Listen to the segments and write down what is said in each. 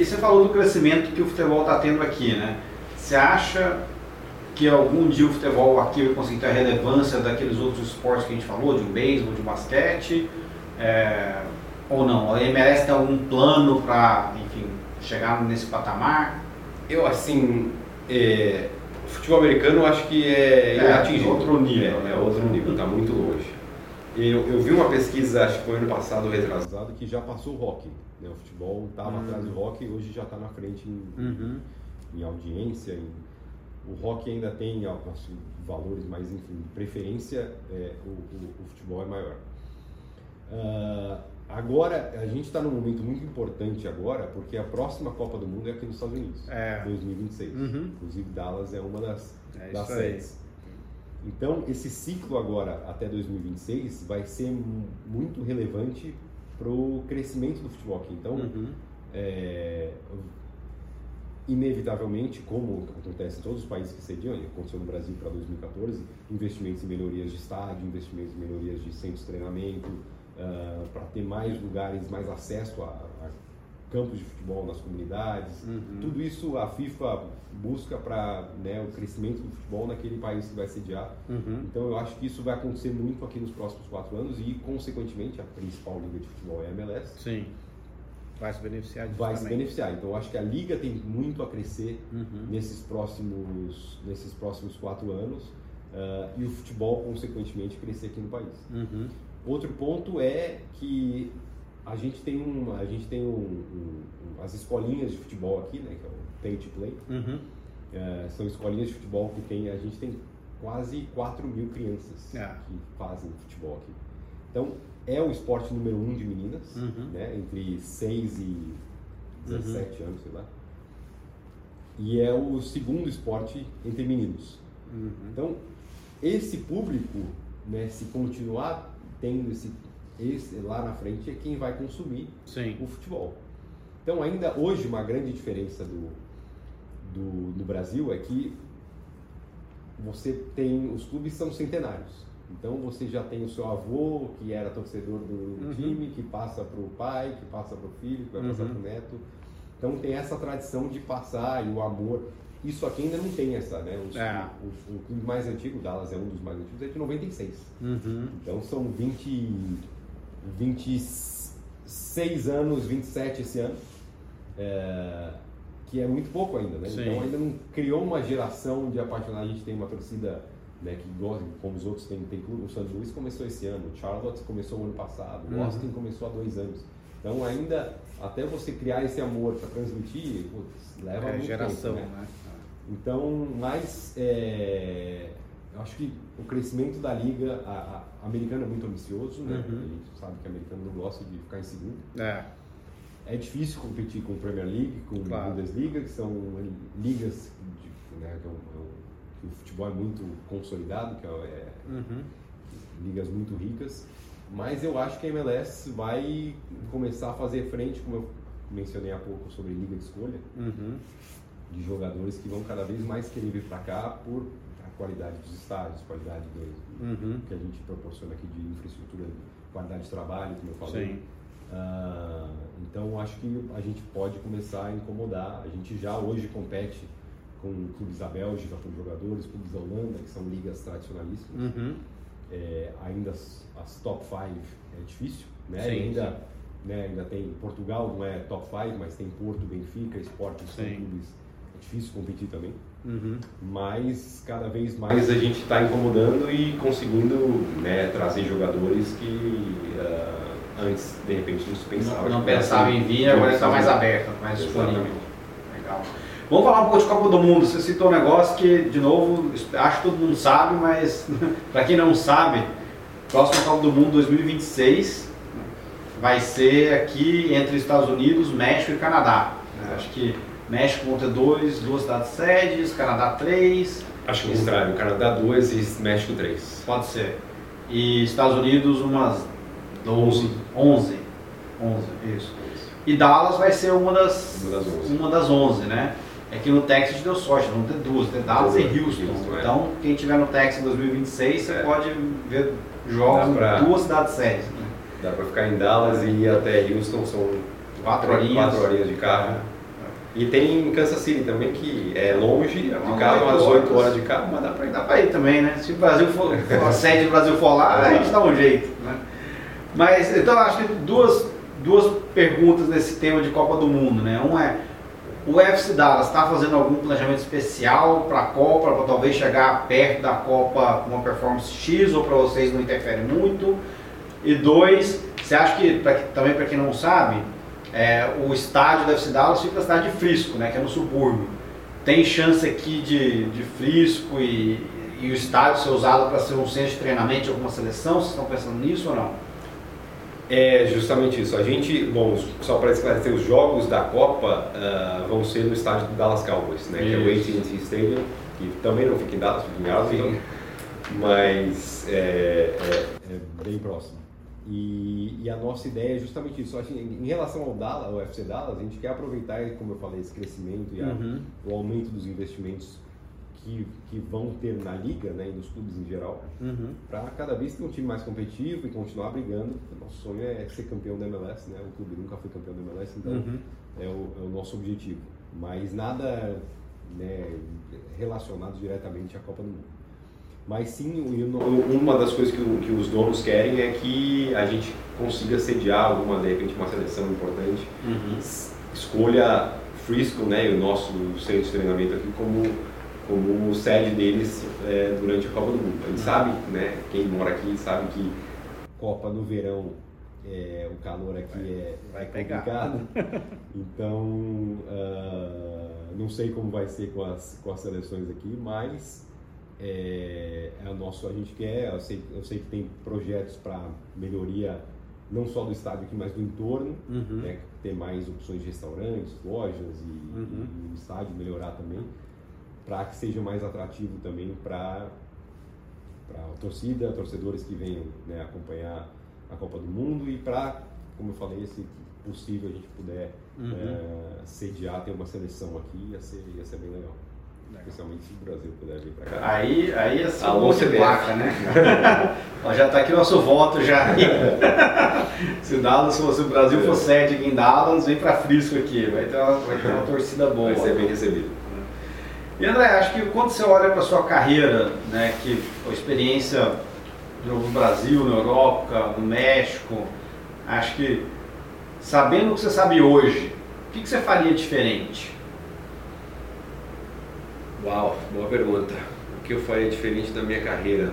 E você falou do crescimento que o futebol está tendo aqui, né? Você acha que algum dia o futebol aqui vai conseguir ter a relevância daqueles outros esportes que a gente falou, de um beisebol, de um basquete? É, ou não? MLS tem algum plano para, enfim, chegar nesse patamar? Eu, assim, é, o futebol americano eu acho que é, é inatingível. outro nível. É, né? é outro nível, está muito longe. Eu, eu vi uma pesquisa, acho que foi ano passado, retrasado, que já passou o hockey. Né? O futebol estava uhum. atrás do hockey, hoje já está na frente em, uhum. em audiência. Em, o hockey ainda tem acho, valores, mas enfim, de preferência é, o, o, o, futebol é maior. Uh, agora, a gente está num momento muito importante agora, porque a próxima Copa do Mundo é aqui nos Estados Unidos, é. 2026. Uhum. Inclusive, Dallas é uma das, é das sedes. Então, esse ciclo agora, até 2026, vai ser muito relevante para o crescimento do futebol aqui. Então, uhum. é, inevitavelmente, como acontece em todos os países que sediam, aconteceu no Brasil para 2014, investimentos em melhorias de estádio, investimentos em melhorias de centros de treinamento, uh, para ter mais lugares, mais acesso a, a campos de futebol nas comunidades. Uhum. Tudo isso a FIFA busca para né, o crescimento do futebol naquele país que vai sediar. Uhum. Então eu acho que isso vai acontecer muito aqui nos próximos quatro anos e, consequentemente, a principal liga de futebol é a MLS. Sim. Vai se beneficiar disso Vai também. se beneficiar. Então eu acho que a liga tem muito a crescer uhum. nesses, próximos, nesses próximos quatro anos uh, e o futebol, consequentemente, crescer aqui no país. Uhum. Outro ponto é que a gente tem, um, a gente tem um, um, as escolinhas de futebol aqui, né, que é o Pay to Play. Uhum. É, são escolinhas de futebol que tem, a gente tem quase 4 mil crianças é. que fazem futebol aqui. Então, é o esporte número um de meninas, uhum. né, entre 6 e 17 uhum. anos, sei lá. E é o segundo esporte entre meninos. Uhum. Então, esse público, né, se continuar tendo esse esse lá na frente é quem vai consumir Sim. o futebol. Então, ainda hoje, uma grande diferença do, do, do Brasil é que você tem os clubes são centenários. Então você já tem o seu avô que era torcedor do uhum. time, que passa para o pai, que passa para o filho, que vai uhum. passar para o neto. Então tem essa tradição de passar e o amor. Isso aqui ainda não tem essa, né? Os, é. o, o, o, clube mais antigo, Dallas é um dos mais antigos, é de 96. Uhum. Então são 20, 26 anos, 27 esse ano, é, que é muito pouco ainda, né? Então ainda não criou uma geração de apaixonados. A gente tem uma torcida né, que gosta, como os outros tem, tem clube. O Santos Luís começou esse ano, o Charlotte começou o ano passado, o uhum. Austin começou há dois anos. Então ainda, até você criar esse amor para transmitir, putz, leva é, muito geração, tempo, né? né? Então, mas é, eu acho que o crescimento da liga, a, a americana é muito ambicioso, né? Uhum. A gente sabe que o americano não gosta de ficar em segundo. É. É difícil competir com Premier League, com claro. Bundesliga, que são ligas de, né, que, é um, é que, o futebol é muito consolidado, que é, é, uhum. ligas muito ricas. Mas eu acho que a MLS vai começar a fazer frente, como eu mencionei há pouco sobre liga de escolha, uhum. de jogadores que vão cada vez mais querer vir para cá por qualidade dos estádios, qualidade do, uhum. que a gente proporciona aqui de infraestrutura, qualidade de trabalho, como eu falei. Uh, então acho que a gente pode começar a incomodar. A gente já hoje compete com clubes da Bélgica, com jogadores, clubes da Holanda, que são ligas tradicionalíssimas. Uhum. É, ainda as, as, top 5 é difícil, né? Sim, ainda, sim. Né, ainda tem Portugal, não é top 5, mas tem Porto, Benfica, Sporting, são clubes. É difícil competir também. Uhum. Mas cada vez mais a gente está incomodando e conseguindo né, trazer jogadores que uh, antes de repente não se pensava. Não, não pensava em vir, agora está mais aberto, mais disponível. Legal. Vamos falar um pouco de Copa do Mundo. Você citou um negócio que, de novo, acho que todo mundo sabe, mas para quem não sabe, próximo Copa do Mundo 2026 vai ser aqui entre Estados Unidos, México e Canadá. Acho que México vão ter dois, duas cidades sedes, Canadá três. Acho que o contrário, Canadá duas e México três. Pode ser. E Estados Unidos umas 12, 11. 11, isso. E Dallas vai ser uma das, uma das 11, uma das 11 né? É que no Texas deu sorte, vão ter duas, ter Dallas e Houston. Houston é. então, quem tiver no Texas em 2026, você é. pode ver jogos pra... duas cidades sedes. Né? Dá para ficar em Dallas e ir até Houston, são quatro horinhas, quatro horinhas de carro. E tem Kansas City também, que é longe, de carro, umas 8 horas de carro, mas dá pra ir. Dá ir também, né? Se o Brasil for, a sede do Brasil for lá, a gente dá um jeito, né? Mas, então, acho que duas, duas perguntas nesse tema de Copa do Mundo, né? Um é, o FC Dallas está fazendo algum planejamento especial para a Copa, para talvez chegar perto da Copa com uma performance X, ou para vocês não interfere muito? E dois, você acha que, pra, também para quem não sabe, é, o estádio da FC Dallas fica na cidade de Frisco, né, que é no subúrbio. Tem chance aqui de, de Frisco e, e o estádio ser usado para ser um centro de treinamento de alguma seleção? Vocês estão pensando nisso ou não? É justamente isso. A gente, bom, só para esclarecer, os jogos da Copa uh, vão ser no estádio do Dallas Cowboys, né, que é o AT&T Stadium, que também não fica em Dallas, fica em Arlington, mas é, é, é bem próximo. E, e, a nossa ideia é justamente isso. Assim, em relação ao Dallas, ao FC Dallas, a gente quer aproveitar, como eu falei, esse crescimento e a, uhum. o aumento dos investimentos que, que vão ter na liga, né, e nos clubes em geral, uhum. para cada vez ter um time mais competitivo e continuar brigando. O nosso sonho é ser campeão da MLS, né? O clube nunca foi campeão da MLS, então uhum. é, o, é, o, nosso objetivo. Mas nada né, relacionado diretamente à Copa do Mundo. Mas sim, uma das coisas que, que, os donos querem é que a gente consiga sediar alguma, de repente, uma seleção importante. Uhum. Escolha Frisco, né, o nosso centro de treinamento aqui, como, como sede deles é, durante a Copa do Mundo. A gente uhum. sabe, né, quem mora aqui sabe que Copa no verão, é, o calor aqui vai, é, vai complicado. então, uh, não sei como vai ser com as, com as seleções aqui, mas é, é o nosso, a gente quer, eu sei, eu sei que tem projetos para melhoria não só do estádio aqui, mas do entorno, uhum. né, ter mais opções de restaurantes, lojas e, uhum. e o estádio melhorar também, para que seja mais atrativo também para a torcida, torcedores que venham né, acompanhar a Copa do Mundo e para, como eu falei, se possível a gente puder uhum. é, sediar, ter uma seleção aqui, ia ser, ia ser bem legal. Especialmente se o Brasil puder vir para cá. Aí, aí é só Alô, placa, né? já está aqui o nosso voto já. se, Dallas, se o Brasil for sede aqui em Dallas, vem para Frisco aqui. Vai ter, uma, vai ter uma torcida boa. Vai ser bem recebido. E André, acho que quando você olha para sua carreira, né, que a experiência no Brasil, na Europa, no México, acho que sabendo o que você sabe hoje, o que, que você faria diferente? Uau, boa pergunta. O que eu faria diferente na minha carreira?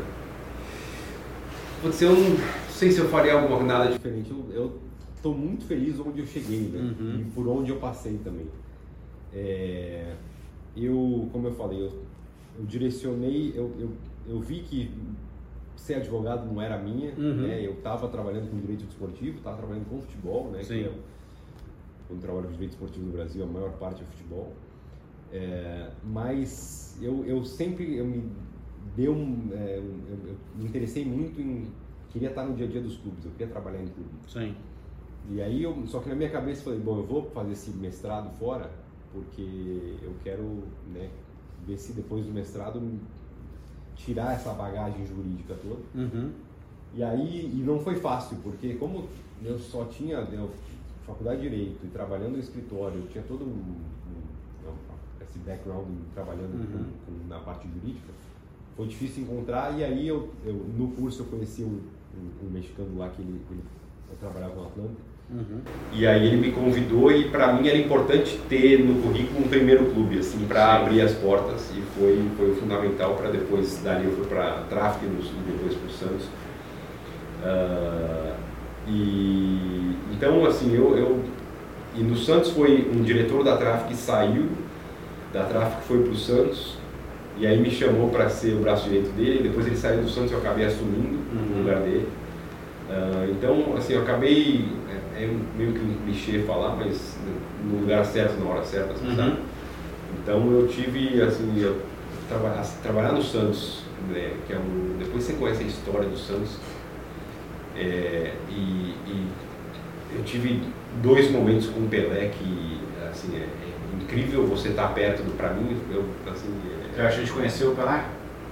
Putz, eu não sei se eu faria alguma nada diferente. Eu estou muito feliz onde eu cheguei né? Uhum. e por onde eu passei também. É, eu, como eu falei, eu, eu direcionei, eu, eu, eu, vi que ser advogado não era minha, uhum. né? Eu estava trabalhando com direito desportivo, estava trabalhando com futebol, né? Sim. Que é, quando trabalho com direito esportivo no Brasil, a maior parte é futebol. É, mas eu, eu sempre eu me deu um, é, eu, eu, me interessei muito em queria estar no dia a dia dos clubes, eu queria trabalhar em clube. Sim. E aí eu só que na minha cabeça falei, bom, eu vou fazer esse mestrado fora porque eu quero, né, ver se depois do mestrado tirar essa bagagem jurídica toda. Uhum. E aí e não foi fácil, porque como eu só tinha eu, faculdade de direito e trabalhando no escritório, eu tinha todo um esse background trabalhando uhum. com, com, na parte jurídica, foi difícil encontrar. E aí, eu, eu no curso, eu conheci um, um, um mexicano lá que ele, ele trabalhava no Atlântico. Uhum. E aí ele me convidou e para mim era importante ter no currículo um primeiro clube, assim, para abrir as portas e foi, foi fundamental para depois, dali eu fui para tráfico e depois para o Santos. Uh, e então assim, eu, eu, e no Santos foi um diretor da tráfico que saiu da Tráfico foi para o Santos, e aí me chamou para ser o braço direito dele, depois ele saiu do Santos e eu acabei assumindo uhum. o lugar dele. Uh, então, assim, eu acabei, é, é, meio que um clichê falar, mas no lugar certo, na hora certa, assim, uhum. sabe? Então eu tive, assim, eu traba, trabalhar no Santos, né, que é um, depois você conhece a história do Santos, é, e, e, eu tive dois momentos com o Pelé que, assim, é, incrível você estar tá perto do. Para mim, eu assim. Eu acho que a gente conheceu o Pelé?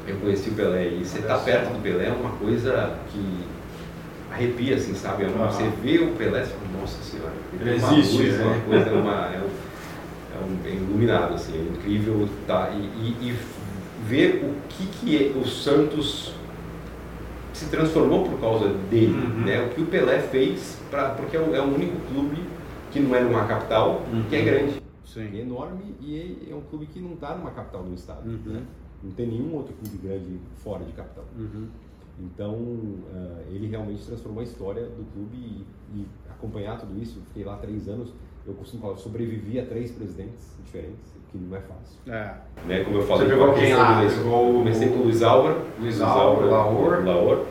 Eu conheci o Pelé e você estar tá perto do Pelé é uma coisa que arrepia, assim, sabe? É uma, Você vê o Pelé e fala, nossa senhora, ele existe, luz, né? uma coisa, uma, é é, um, é iluminado, assim, é incrível tá, e, e, e ver o que, que é, o Santos se transformou por causa dele, uhum. né? O que o Pelé fez, pra, porque é o, é o único clube que não é numa capital, uhum. que é grande. Sim. É enorme e é, é um clube que não está numa capital do estado. Uhum. Né? Não tem nenhum outro clube grande fora de capital. Uhum. Então, uh, ele realmente transformou a história do clube e, e acompanhar tudo isso, fiquei lá três anos, eu costumo falar, sobrevivi a três presidentes diferentes, que não é fácil. É. Né, como eu falei, Você pegou quem lá? Comecei com o Luiz Álvaro. Luiz Álvaro, Laor. Laor.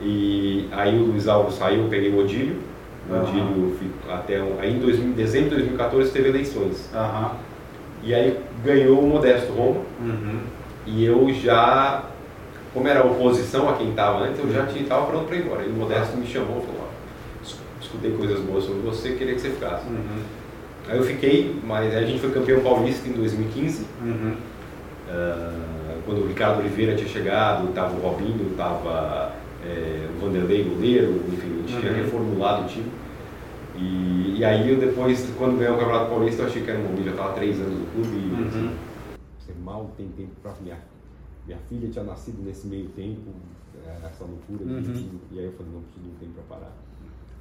E aí o Luiz Álvaro saiu, eu peguei o Odílio. Uhum. Até aí em 2000, dezembro de 2014 teve eleições. Uhum. E aí ganhou o Modesto Roma. Uhum. E eu já, como era oposição a quem estava antes, eu já estava pronto para ir embora. E o Modesto me chamou e falou, escutei coisas boas sobre você, queria que você ficasse. Uhum. Aí eu fiquei, mas a gente foi campeão paulista em 2015. Uhum. Uh, quando o Ricardo Oliveira tinha chegado, estava o Robinho, estava é, o Vanderlei goleiro, enfim, a gente uhum. tinha reformulado o time. E, e, aí eu depois, quando ganhei o Campeonato Paulista, eu achei que era um momento, já estava três anos no clube. E, assim, você mal tem tempo para minha minha filha tinha nascido nesse meio tempo, é, essa loucura, uhum. e, e aí eu falei, não preciso de um tempo para parar.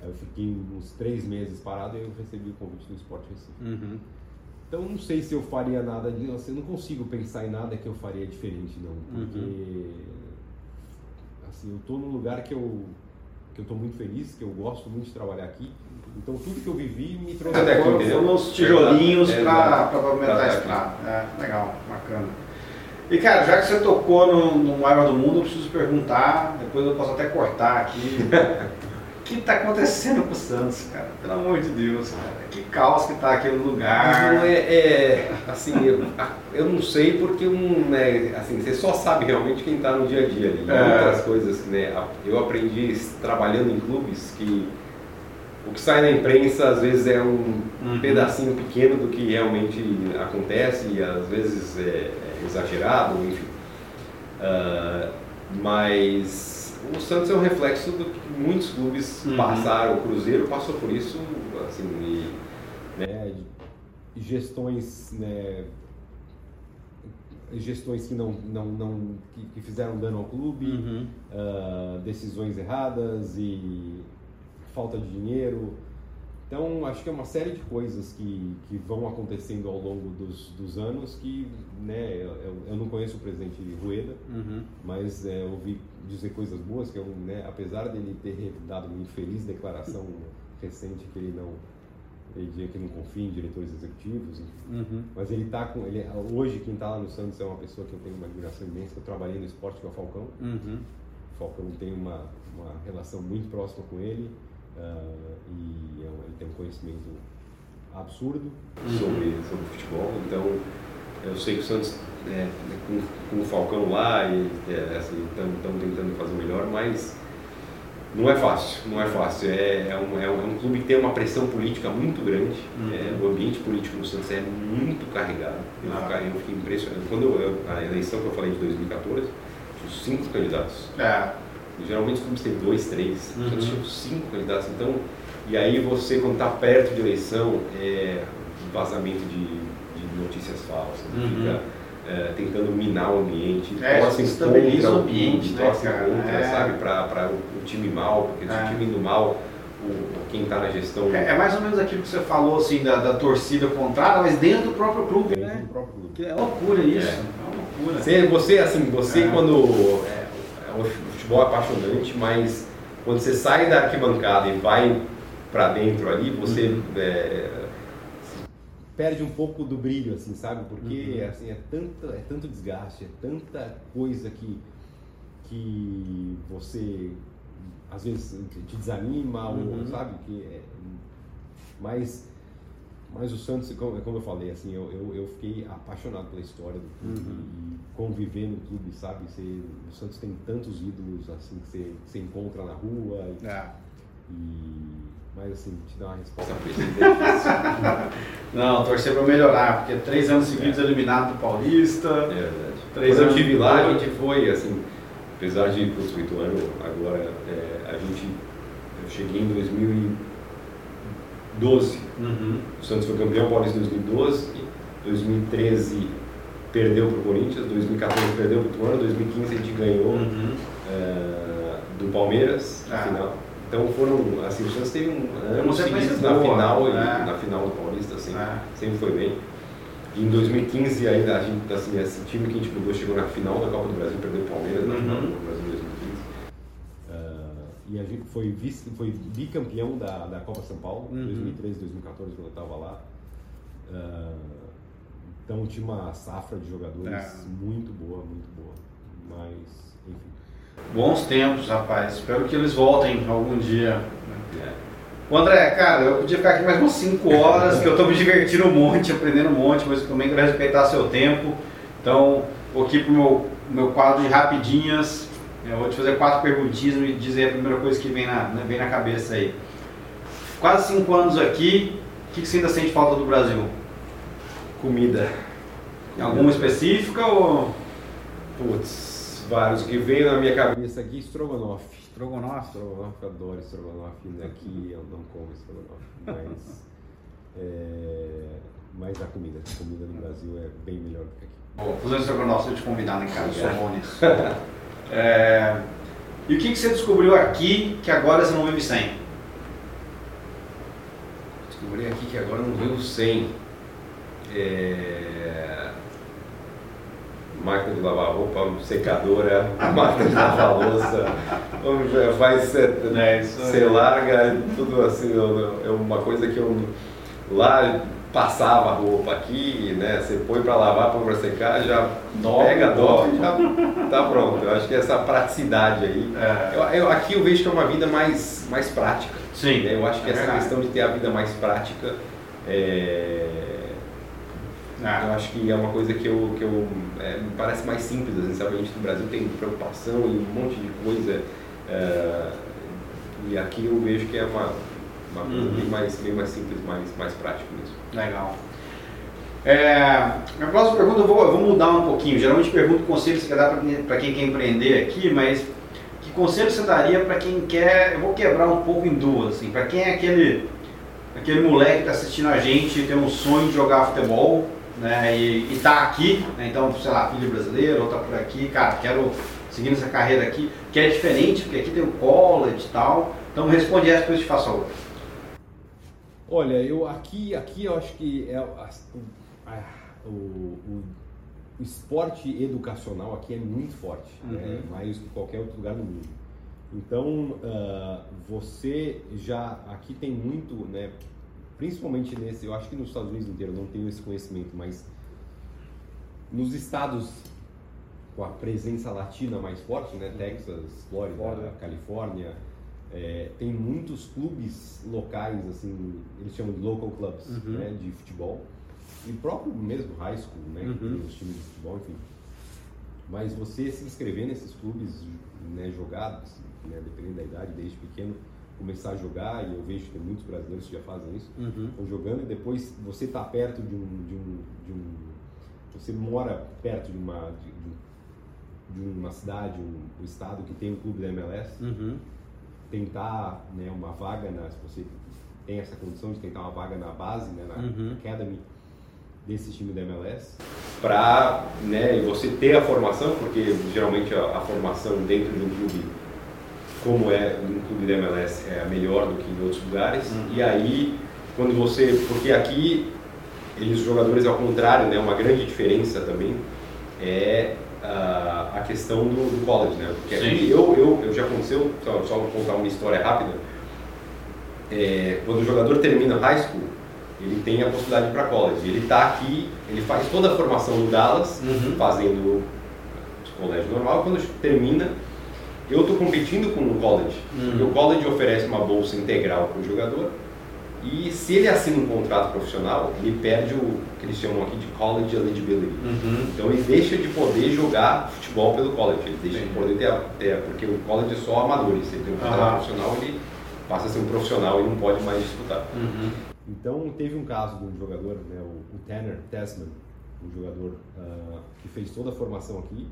Aí eu fiquei uns três meses parado e eu recebi o convite do Esporte Recife. Uhum. Então não sei se eu faria nada disso, assim, eu não consigo pensar em nada que eu faria diferente não, porque uhum. assim, eu tô num lugar que eu que eu tô muito feliz, que eu gosto muito de trabalhar aqui. Então tudo que eu vivi me trouxe Até foram os tijolinhos para pavimentar a estrada. É, legal, bacana. E cara, já que você tocou no, no do mundo, eu preciso perguntar, depois eu posso até cortar aqui. que está acontecendo com o Santos, cara? Pelo amor de Deus, cara. Que caos que está aquele lugar. Não é, é assim, eu, eu, não sei porque um, né, assim, você só sabe realmente quem está no dia a dia ali. É. Outras coisas, né? Eu aprendi trabalhando em clubes que o que sai na imprensa às vezes é um uhum. pedacinho pequeno do que realmente acontece e às vezes é, é exagerado, enfim. Uh, mas o Santos é um reflexo do que muitos clubes uhum. passaram, o Cruzeiro passou por isso, assim, e, né, gestões, né, gestões que não, não, não que, que fizeram dano ao clube, uhum. uh, decisões erradas e falta de dinheiro, então, acho que é uma série de coisas que, que vão acontecendo ao longo dos, dos anos que, né, eu, eu não conheço o presidente Rueda, uhum. mas é, ouvi dizer coisas boas, que eu, né, apesar dele ter dado uma infeliz declaração recente que ele não, ele dizia que não confia em diretores executivos, uhum. mas ele está com, ele, hoje quem está lá no Santos é uma pessoa que eu tenho uma admiração imensa, eu trabalhei no esporte com o Falcão, uhum. o Falcão tem uma, uma relação muito próxima com ele, Uh, e é ele tem um conhecimento absurdo sobre, sobre futebol, então eu sei que o Santos, é, com, com, o Falcão lá, e é, assim, estamos tentando fazer melhor, mas não é fácil, não é fácil. É, é, um, é, um, é um clube que tem uma pressão política muito grande, uhum. é, o ambiente político no Santos é muito carregado. Eu, ah. eu fiquei impressionado. Quando eu, a eleição que eu falei de 2014, tinha cinco candidatos. É Geralmente os clubes têm dois, três, uhum. já tinham cinco candidatos. Então, e aí você, quando está perto de eleição, é vazamento de, de notícias falsas, uhum. fica é, tentando minar o ambiente, é, torce contra o ambiente, né, torce contra, é. sabe, para o, o, time mal, porque se o é. time indo mal, o, quem está na gestão. É, é, mais ou menos aquilo que você falou assim da, da torcida contrária, mas dentro do próprio clube, dentro né? Do próprio clube. Que é loucura isso. É, é uma loucura. Você, você assim, você quando futebol apaixonante, mas quando você sai da arquibancada e vai para dentro ali, você uhum. É, perde um pouco do brilho, assim, sabe? Porque uhum. assim é tanto é tanto desgaste, é tanta coisa que que você às vezes te desanima uhum. ou sabe que é, mas mas o Santos, como eu falei, assim, eu, eu, eu fiquei apaixonado pela história do clube uhum. e conviver no clube, sabe? Você, o Santos tem tantos ídolos assim que você, que você encontra na rua. E, é. e, mas assim, te dar uma resposta Não, torcer para melhorar, porque três anos seguidos é. eliminado do Paulista. É verdade. Três Quando anos eu estive lá, a gente foi, assim, apesar de para o ano, agora é, a gente. Eu cheguei em 2000 12. Uhum. O Santos foi campeão paulista em 2012, 2013 perdeu para o Corinthians, 2014 perdeu para o Tuano, 2015 a gente ganhou uhum. é, do Palmeiras ah. final. Então foram, assim, o Santos teve um ano seguidos na final, e, né? na final do Paulista, assim, é. sempre foi bem. E em 2015 ainda a gente, assim, esse time que a gente mudou chegou na final da Copa do Brasil, perdeu o Palmeiras uhum. na final do Brasil em 2015. Uh, e a gente foi, vice, foi bicampeão da, da Copa São Paulo, uhum. 2013, 2014, quando eu estava lá. Uh, então tinha uma safra de jogadores é. muito boa, muito boa. Mas, enfim. Bons tempos, rapaz. Espero que eles voltem algum dia. O André, cara, eu podia ficar aqui mais umas 5 horas, que eu estou me divertindo um monte, aprendendo um monte, mas também quero respeitar seu tempo. Então, vou aqui pro meu, meu quadro de rapidinhas. Eu vou te fazer quatro perguntinhas e dizer a primeira coisa que vem na, né, vem na cabeça aí. Quase 5 anos aqui, o que, que você ainda sente falta do Brasil? Comida. Alguma específica ou. Putz, vários que vem na minha cabeça aqui, estrogonofe. Estrogonofe? Estrogonofe, adoro estrogonofe. Aqui eu não como estrogonofe, mas. é, mas a comida, a comida no Brasil é bem melhor do que aqui. Bom, fazendo estrogonofe, eu te convidar, né, cara? Sou bom nisso. é, e o que, que você descobriu aqui que agora você não vive sem? Descobri aqui que agora não vivo sem. É... Máquina de lavar roupa, secadora, máquina de lavar louça, faz, né, você larga, tudo assim, é uma coisa que eu lá passava a roupa aqui, né? Você põe para lavar, põe para secar, já pega, dobra e já tá pronto. Eu acho que essa praticidade aí. É. Eu, eu, aqui eu vejo que é uma vida mais, mais prática. Sim. Né? Eu acho que é essa verdade. questão de ter a vida mais prática é, ah. Eu acho que é uma coisa que eu, que eu é, me parece mais simples, assim? A gente no Brasil tem preocupação e um monte de coisa. É, e aqui eu vejo que é uma, uma coisa uhum. bem, mais, bem mais simples, mais, mais prática mesmo. Legal. É, minha próxima pergunta eu vou, eu vou mudar um pouquinho. Geralmente pergunto conselhos que dá para quem quer empreender aqui, mas que conselho você daria para quem quer. Eu vou quebrar um pouco em duas, assim, para quem é aquele, aquele moleque que está assistindo a gente e tem um sonho de jogar futebol né, e, está aqui, né, então, sei lá, filho brasileiro, ou tá por aqui, cara, quero seguir essa carreira aqui, que é diferente, porque aqui tem o college e tal. Então responde essa, depois te faço a outra. Olha, eu aqui, aqui eu acho que é a, a, o, o, o, esporte educacional aqui é muito forte, né, uhum. né, mais do que qualquer outro lugar no mundo. Então, uh, você já aqui tem muito, né, principalmente nesse, eu acho que nos Estados Unidos inteiro não tenho esse conhecimento, mas nos estados com a presença latina mais forte, né, Texas, Flórida, Flórida. Califórnia, é, tem muitos clubes locais, assim, eles chamam de local clubs, uhum. né, de futebol, e próprio mesmo high school, né, uhum. os times de futebol, enfim. Mas você se inscrever nesses clubes, né, jogados, né, dependendo da idade, desde pequeno, começar a jogar, e eu vejo que tem muitos brasileiros que já fazem isso, uhum. estão jogando, e depois você está perto de um, de um, de um, Você mora perto de uma, de, de uma cidade, um, um, estado que tem um clube da MLS, uhum. tentar né, uma vaga, na, se você tem essa condição de tentar uma vaga na base, né, na uhum. academy desse time da MLS, para né, você ter a formação, porque geralmente a, a formação dentro de um clube como é no clube da MLS é melhor do que em outros lugares. Uhum. E aí, quando você. Porque aqui, eles, os jogadores, ao contrário, né, uma grande diferença também é uh, a questão do, do, college, né? Porque aqui, eu, eu, eu já aconteceu, só, só vou contar uma história rápida. É, quando o jogador termina high school, ele tem a possibilidade de ir para college. Ele está aqui, ele faz toda a formação no Dallas, uhum. fazendo o colégio normal. Quando termina, eu estou competindo com o college. Uhum. o college oferece uma bolsa integral para o jogador. E se ele assina um contrato profissional, ele perde o que eles chamam aqui de college eligibility. Uhum. Então ele deixa de poder jogar futebol pelo college, ele deixa Sim. de poder ter, ter, porque o college é só amadores. Se ele tem um contrato uhum. profissional, ele passa a ser um profissional e não pode mais disputar. Uhum. Então teve um caso de um jogador, né, o, o Tanner Tasman, um jogador uh, que fez toda a formação aqui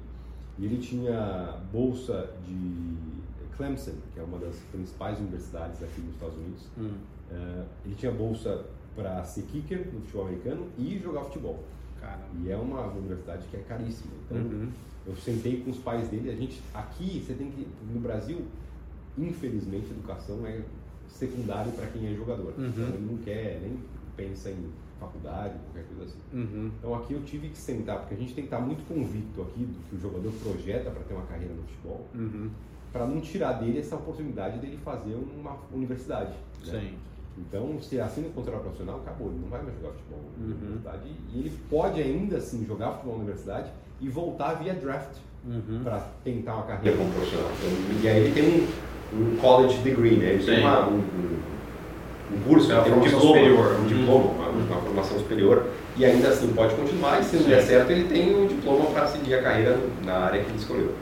e ele tinha bolsa de Clemson, que é uma das principais universidades aqui nos Estados Unidos. Uhum. Uh, ele tinha bolsa para ser kicker no futebol americano e jogar futebol. Caramba. E é uma universidade que é caríssima. Então, uhum. eu sentei com os pais dele. A gente aqui, você tem que no Brasil, infelizmente, educação é secundário para quem é jogador. Uhum. Então, ele não quer nem pensa em faculdade, qualquer coisa assim. Uhum. Então aqui eu tive que sentar, porque a gente tem que estar muito convicto aqui do que o jogador projeta para ter uma carreira no futebol, uhum. para não tirar dele essa oportunidade dele fazer uma universidade. Né? Sim. Então, se assina o contrato profissional, acabou, ele não vai mais jogar futebol na uhum. universidade. E ele pode ainda assim jogar futebol na universidade e voltar via draft uhum. para tentar uma carreira como profissional. Então, e aí ele tem um, um college degree, né? Ele Sim. tem uma, um, um curso, é tem um diploma, superior. um diploma, uma, uma, formação superior, e ainda assim pode continuar, e se não der certo, ele tem um diploma para seguir a carreira na área que ele escolheu.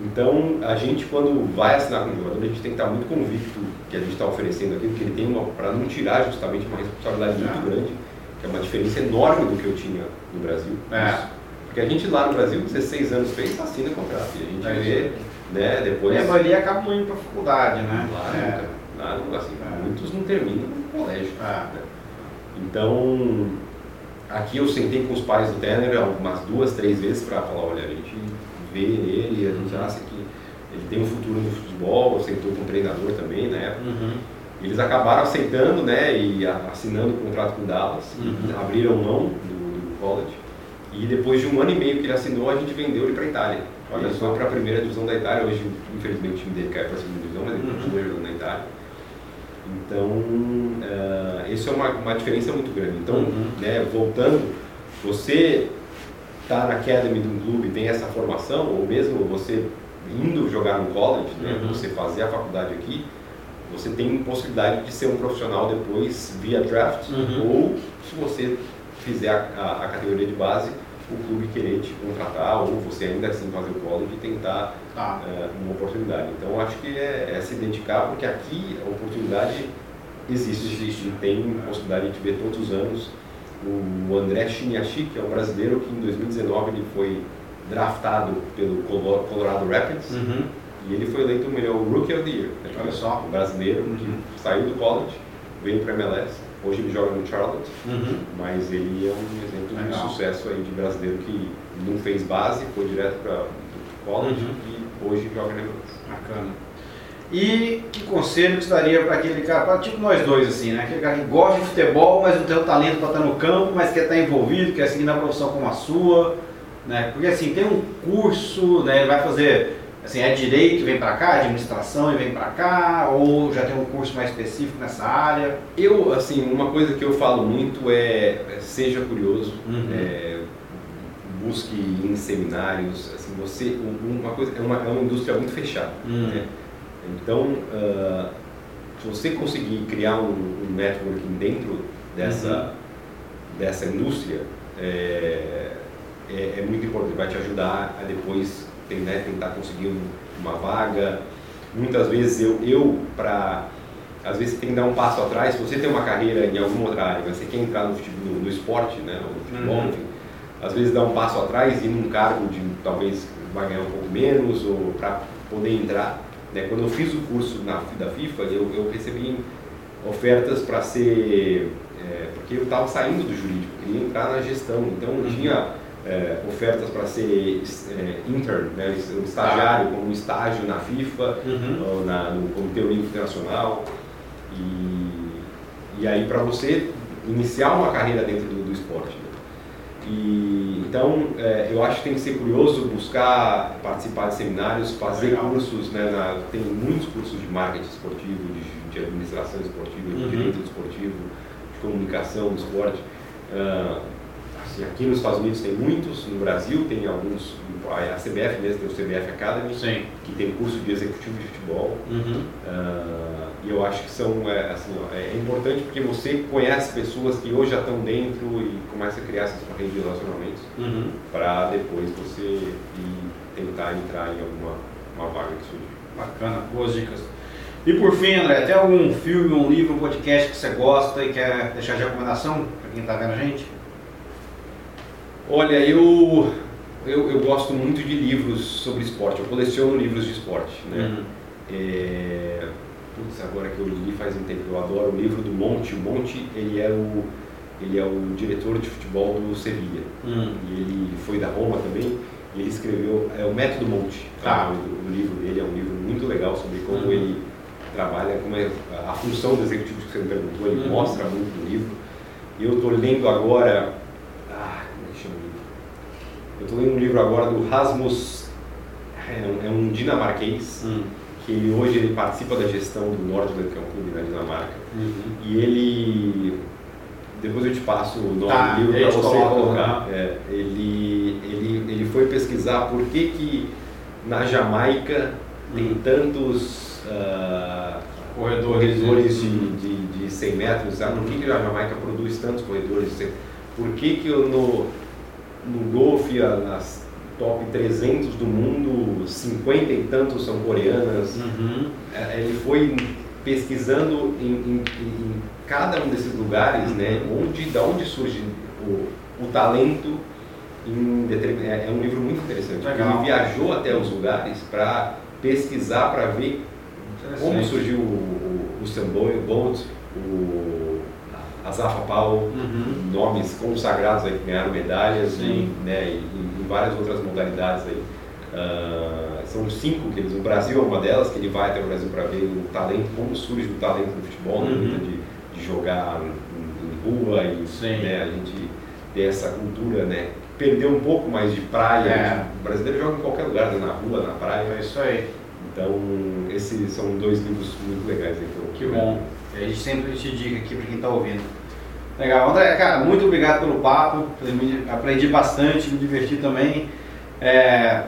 Então, a gente, quando vai assinar com o jogador, a gente tem que estar muito convicto que a gente está oferecendo aqui, porque ele tem uma, para não tirar justamente uma responsabilidade muito é. grande, que é uma diferença enorme do que eu tinha no Brasil. É. Porque a gente lá no Brasil, 16 anos fez, assina contrato, e a gente é. vê, né, depois... É, a maioria acaba indo para a faculdade, né? Claro, é. Nada, assim, muitos não terminam no colégio. É. Né? Então, aqui eu sentei com os pais do Tanner umas duas, três vezes para falar, olha, a gente vê nele, a gente acha que ele tem um futuro no futebol, sentou com o treinador também na época. Uhum. Eles acabaram aceitando, né, e assinando o contrato com o Dallas, uhum. abriram mão do, do, college. E depois de um ano e meio que ele assinou, a gente vendeu ele para a Itália. Olha foi para a primeira divisão da Itália, hoje infelizmente o time dele caiu para a segunda divisão, mas ele uhum. continua na Itália. Então, uh, isso é uma, uma diferença muito grande. Então, uhum. né, voltando, você está na academy de um clube, tem essa formação, ou mesmo você indo jogar no college, né, uhum. você fazer a faculdade aqui, você tem possibilidade de ser um profissional depois via draft, uhum. ou se você fizer a, a, a categoria de base, o clube querer te contratar ou você ainda assim fazer o college e tentar ah. uh, uma oportunidade. Então acho que é, é, se dedicar porque aqui a oportunidade existe, existe. tem possibilidade de ver todos os anos. O André Chiniachi, que é um brasileiro que em 2019 ele foi draftado pelo Colorado Rapids uhum. e ele foi eleito o melhor Rookie of the Year. Olha só. Um brasileiro uhum. que saiu do college, veio para MLS Hoje ele joga no Charlotte, uhum. mas ele é um exemplo Legal. de sucesso aí de brasileiro que não fez base, foi direto para o college uhum. e hoje joga na. Bacana. E que conselho você daria para aquele cara, tipo nós dois, assim, né? Aquele cara que gosta de futebol, mas não tem o talento para estar no campo, mas quer estar envolvido, quer seguir na profissão como a sua, né? Porque assim, tem um curso, né? Ele vai fazer Assim, é direito, vem para cá, administração e vem para cá, ou já tem um curso mais específico nessa área? Eu, assim, uma coisa que eu falo muito é, é seja curioso, uhum. é, busque em seminários, assim, você, uma coisa, é uma, é uma indústria muito fechada, uhum. né? Então, uh, se você conseguir criar um, um networking dentro dessa, uhum. dessa indústria, é, é, é muito importante, vai te ajudar a depois né, tentar conseguir uma vaga. Muitas vezes eu, eu para às vezes tem que dar um passo atrás. Se você tem uma carreira em alguma outra área, você quer entrar no, no, no esporte, né, no futebol, uhum. enfim, às vezes dá um passo atrás e num cargo de talvez vai ganhar um pouco menos ou para poder entrar. Né? Quando eu fiz o curso na, da FIFA, eu, eu recebi ofertas para ser é, porque eu estava saindo do jurídico, queria entrar na gestão, então uhum. tinha é, ofertas para ser é, intern, né, um estagiário, ah. como estágio na FIFA, uhum. ou na, no Comitê Olímpico Internacional. E, e aí para você iniciar uma carreira dentro do, do esporte. Né? E, então, é, eu acho que tem que ser curioso, buscar participar de seminários, fazer Legal. cursos, né, na, tem muitos cursos de marketing esportivo, de, de administração esportiva, de uhum. direito esportivo, de comunicação do esporte. Uh, Assim, aqui nos Estados Unidos tem muitos, no Brasil tem alguns, a CBF mesmo tem o CBF Academy, Sim. que tem curso de executivo de futebol. Uhum. Uh, e eu acho que são, é, assim, é importante porque você conhece pessoas que hoje já estão dentro e começa a criar essas redes de relacionamentos uhum. para depois você ir tentar entrar em alguma uma vaga que surge. Bacana, boas dicas. E por fim, André, tem algum filme, um livro, um podcast que você gosta e quer deixar de recomendação para quem está vendo a gente? Olha, eu, eu, eu, gosto muito de livros sobre esporte, eu coleciono livros de esporte, né? Uhum. É... Putz, agora que eu li faz um tempo, eu adoro o livro do Monte. O Monte, ele é o, ele é o diretor de futebol do Sevilha. Hum. E ele foi da Roma também. E ele escreveu, é o Método Monte, tá. o, o, livro dele, é um livro muito legal sobre como hum. ele trabalha, como é a função do executivo que você me perguntou, ele hum. mostra muito no livro. Eu estou lendo agora, é que chama o livro? Eu estou lendo um livro agora do Rasmus, é um, é um dinamarquês, hum que ele, hoje ele participa da gestão do Nordland, que é um clube na Dinamarca, uhum. e ele, depois eu te passo o nome tá, do livro para você colocar, é, ele, ele, ele foi pesquisar por que que na Jamaica tem uhum. tantos uh, corredores, corredores de, de, de 100 metros, sabe? por que, que a Jamaica produz tantos corredores de 100 Por que que eu no, no golfe, nas top 300 do mundo, 50 e tantos são coreanas. Uhum. É, ele foi pesquisando em, em, em, cada um desses lugares, né, uhum. onde, da onde surge o, o talento. É, é um livro muito interessante. Legal. Ele viajou até os lugares para pesquisar, para ver como surgiu o, o, o Sam Bolt, o Azafa Powell, uhum. nomes consagrados aí que ganharam medalhas e, né, e, e, várias outras modalidades aí. Uh, são cinco que eles, o Brasil é uma delas, que ele vai até o Brasil para ver o talento, como surge o talento no futebol, né, uhum. de, de, jogar em, em rua e né, a gente ter essa cultura, né? Perder um pouco mais de praia. É. O brasileiro joga em qualquer lugar, né, na rua, na praia. É isso aí. Então, esses são dois livros muito legais. Então, que bom. A gente sempre te dica aqui para quem está ouvindo. Legal. André, cara, muito obrigado pelo papo. Aprendi bastante, me diverti também. É,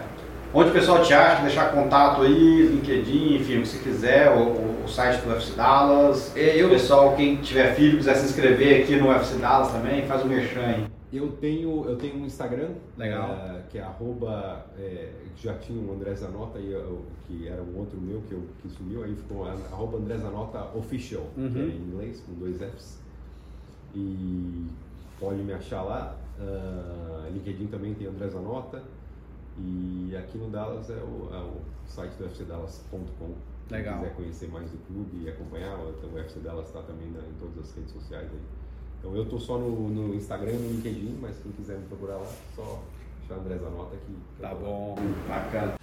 onde o pessoal te acha, deixar contato aí, LinkedIn, enfim, o que você quiser, o, o site do UFC Dallas. É, eu... O pessoal, quem tiver filho, quiser se inscrever aqui no UFC Dallas também, faz o um merchan aí. Eu tenho, eu tenho um Instagram, Legal. É, que é arroba, é, já tinha um André Zanota, eu, que era um outro meu que, eu, que sumiu, aí ficou arroba André Zanota Official, uhum. que é em inglês, com dois Fs e pode me achar lá. Uh, LinkedIn também tem André Zanota. E aqui no Dallas é o, é o site do fcdallas.com. Legal. Quem quiser conhecer mais do clube e acompanhar, então o FC Dallas está também na, em todas as redes sociais aí. Então eu estou só no, no, Instagram e no LinkedIn, mas quem quiser me procurar lá, só achar André Zanota aqui. Tá bom, bacana.